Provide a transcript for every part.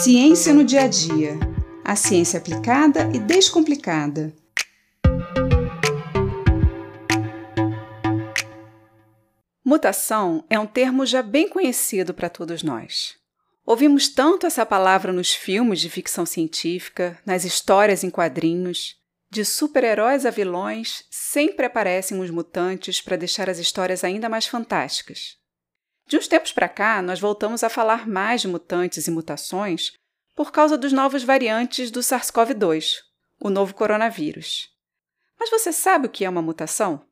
Ciência no dia a dia. A ciência aplicada e descomplicada. Mutação é um termo já bem conhecido para todos nós. Ouvimos tanto essa palavra nos filmes de ficção científica, nas histórias em quadrinhos. De super-heróis a vilões, sempre aparecem os mutantes para deixar as histórias ainda mais fantásticas. De uns tempos para cá, nós voltamos a falar mais de mutantes e mutações por causa dos novos variantes do SARS-CoV-2, o novo coronavírus. Mas você sabe o que é uma mutação?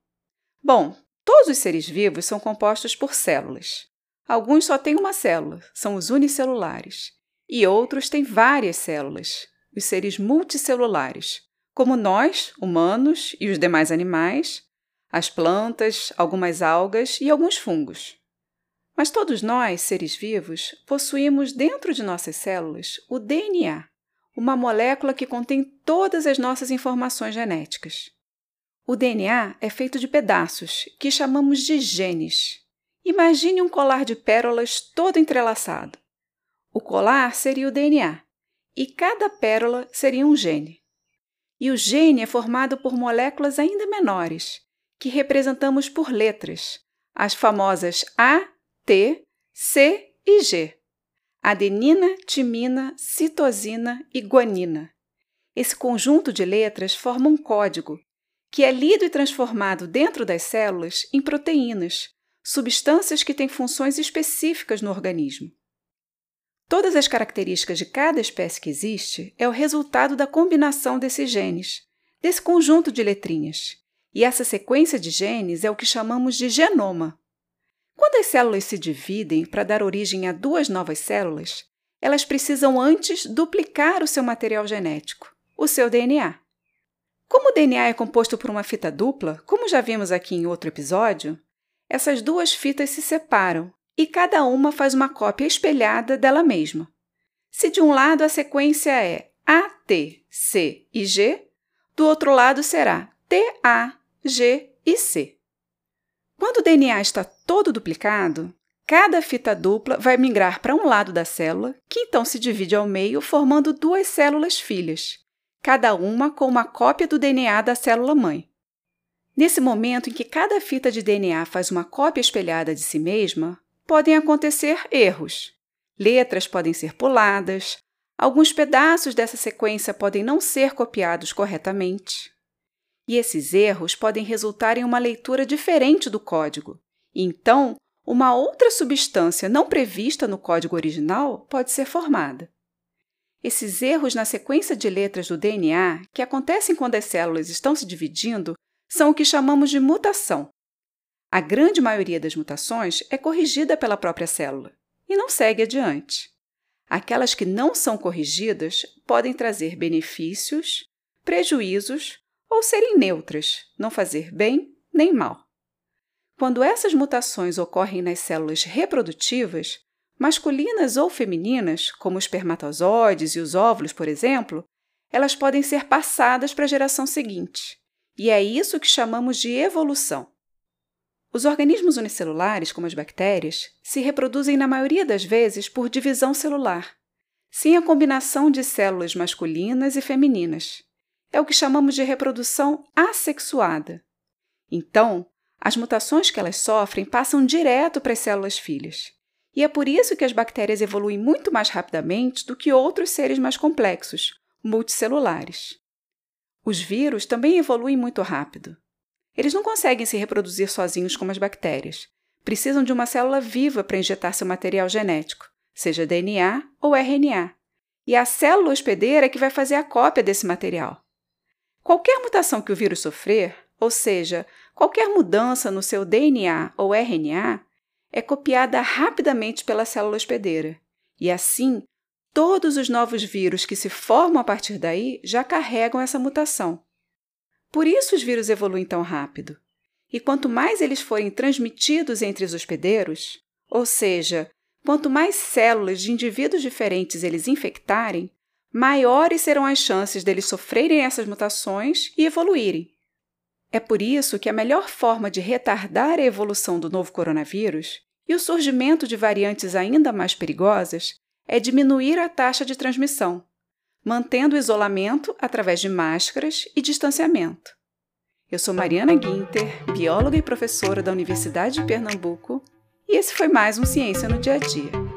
Bom, todos os seres vivos são compostos por células. Alguns só têm uma célula, são os unicelulares, e outros têm várias células, os seres multicelulares, como nós, humanos e os demais animais, as plantas, algumas algas e alguns fungos. Mas todos nós, seres vivos, possuímos dentro de nossas células o DNA, uma molécula que contém todas as nossas informações genéticas. O DNA é feito de pedaços que chamamos de genes. Imagine um colar de pérolas todo entrelaçado. O colar seria o DNA e cada pérola seria um gene. E o gene é formado por moléculas ainda menores, que representamos por letras, as famosas A, T, C e G. Adenina, timina, citosina e guanina. Esse conjunto de letras forma um código, que é lido e transformado dentro das células em proteínas, substâncias que têm funções específicas no organismo. Todas as características de cada espécie que existe é o resultado da combinação desses genes, desse conjunto de letrinhas. E essa sequência de genes é o que chamamos de genoma. Quando as células se dividem para dar origem a duas novas células, elas precisam antes duplicar o seu material genético, o seu DNA. Como o DNA é composto por uma fita dupla, como já vimos aqui em outro episódio, essas duas fitas se separam e cada uma faz uma cópia espelhada dela mesma. Se de um lado a sequência é A, T, C e G, do outro lado será T, A, G e C. Quando o DNA está todo duplicado, cada fita dupla vai migrar para um lado da célula, que então se divide ao meio, formando duas células filhas, cada uma com uma cópia do DNA da célula mãe. Nesse momento em que cada fita de DNA faz uma cópia espelhada de si mesma, podem acontecer erros. Letras podem ser puladas, alguns pedaços dessa sequência podem não ser copiados corretamente. E esses erros podem resultar em uma leitura diferente do código. Então, uma outra substância não prevista no código original pode ser formada. Esses erros na sequência de letras do DNA, que acontecem quando as células estão se dividindo, são o que chamamos de mutação. A grande maioria das mutações é corrigida pela própria célula e não segue adiante. Aquelas que não são corrigidas podem trazer benefícios, prejuízos ou serem neutras, não fazer bem nem mal. Quando essas mutações ocorrem nas células reprodutivas, masculinas ou femininas, como os espermatozoides e os óvulos, por exemplo, elas podem ser passadas para a geração seguinte. E é isso que chamamos de evolução. Os organismos unicelulares, como as bactérias, se reproduzem na maioria das vezes por divisão celular, sem a combinação de células masculinas e femininas é o que chamamos de reprodução assexuada. Então, as mutações que elas sofrem passam direto para as células filhas. E é por isso que as bactérias evoluem muito mais rapidamente do que outros seres mais complexos, multicelulares. Os vírus também evoluem muito rápido. Eles não conseguem se reproduzir sozinhos como as bactérias. Precisam de uma célula viva para injetar seu material genético, seja DNA ou RNA. E a célula hospedeira é que vai fazer a cópia desse material. Qualquer mutação que o vírus sofrer, ou seja, qualquer mudança no seu DNA ou RNA, é copiada rapidamente pela célula hospedeira. E assim, todos os novos vírus que se formam a partir daí já carregam essa mutação. Por isso os vírus evoluem tão rápido. E quanto mais eles forem transmitidos entre os hospedeiros, ou seja, quanto mais células de indivíduos diferentes eles infectarem, maiores serão as chances deles sofrerem essas mutações e evoluírem. É por isso que a melhor forma de retardar a evolução do novo coronavírus e o surgimento de variantes ainda mais perigosas é diminuir a taxa de transmissão, mantendo o isolamento através de máscaras e distanciamento. Eu sou Mariana Guinter, bióloga e professora da Universidade de Pernambuco, e esse foi mais um Ciência no Dia a Dia.